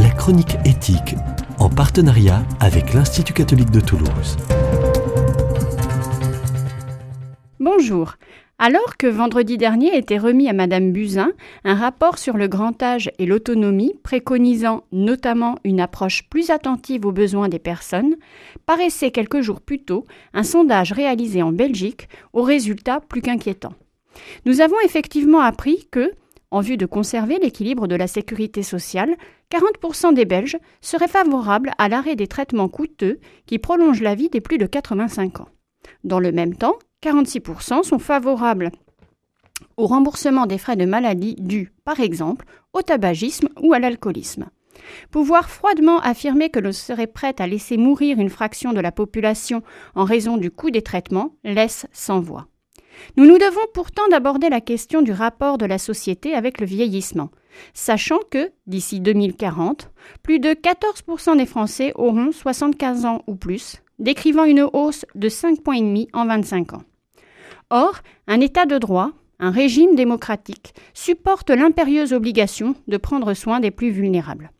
la chronique éthique, en partenariat avec l'Institut catholique de Toulouse. Bonjour. Alors que vendredi dernier était remis à Madame Buzyn un rapport sur le grand âge et l'autonomie, préconisant notamment une approche plus attentive aux besoins des personnes, paraissait quelques jours plus tôt un sondage réalisé en Belgique aux résultats plus qu'inquiétants. Nous avons effectivement appris que, en vue de conserver l'équilibre de la sécurité sociale, 40% des Belges seraient favorables à l'arrêt des traitements coûteux qui prolongent la vie des plus de 85 ans. Dans le même temps, 46% sont favorables au remboursement des frais de maladie dus, par exemple, au tabagisme ou à l'alcoolisme. Pouvoir froidement affirmer que l'on serait prêt à laisser mourir une fraction de la population en raison du coût des traitements laisse sans voix. Nous nous devons pourtant d'aborder la question du rapport de la société avec le vieillissement, sachant que, d'ici 2040, plus de 14% des Français auront 75 ans ou plus, décrivant une hausse de 5,5 points en 25 ans. Or, un État de droit, un régime démocratique, supporte l'impérieuse obligation de prendre soin des plus vulnérables.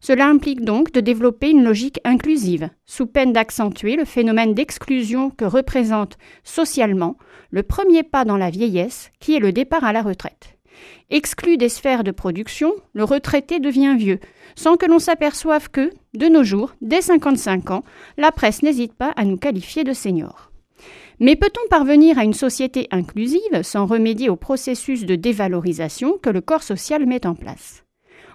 Cela implique donc de développer une logique inclusive, sous peine d'accentuer le phénomène d'exclusion que représente socialement le premier pas dans la vieillesse, qui est le départ à la retraite. Exclu des sphères de production, le retraité devient vieux, sans que l'on s'aperçoive que, de nos jours, dès 55 ans, la presse n'hésite pas à nous qualifier de seniors. Mais peut-on parvenir à une société inclusive sans remédier au processus de dévalorisation que le corps social met en place?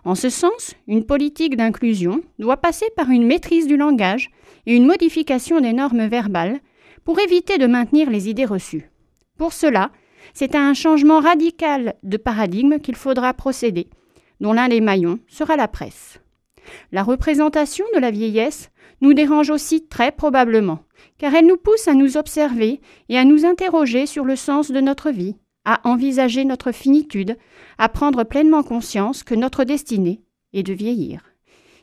En ce sens, une politique d'inclusion doit passer par une maîtrise du langage et une modification des normes verbales pour éviter de maintenir les idées reçues. Pour cela, c'est à un changement radical de paradigme qu'il faudra procéder, dont l'un des maillons sera la presse. La représentation de la vieillesse nous dérange aussi très probablement, car elle nous pousse à nous observer et à nous interroger sur le sens de notre vie, à envisager notre finitude, à prendre pleinement conscience que notre destinée est de vieillir.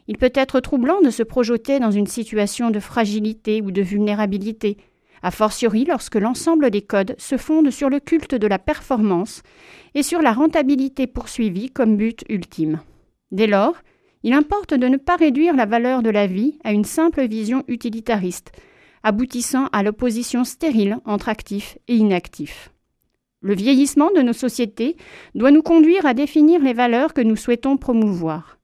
Il peut être troublant de se projeter dans une situation de fragilité ou de vulnérabilité, a fortiori lorsque l'ensemble des codes se fondent sur le culte de la performance et sur la rentabilité poursuivie comme but ultime. Dès lors, il importe de ne pas réduire la valeur de la vie à une simple vision utilitariste, aboutissant à l'opposition stérile entre actifs et inactifs. Le vieillissement de nos sociétés doit nous conduire à définir les valeurs que nous souhaitons promouvoir.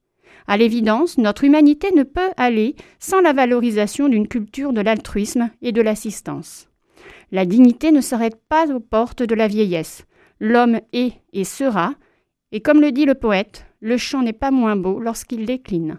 À l'évidence, notre humanité ne peut aller sans la valorisation d'une culture de l'altruisme et de l'assistance. La dignité ne s'arrête pas aux portes de la vieillesse. L'homme est et sera, et comme le dit le poète, le chant n'est pas moins beau lorsqu'il décline.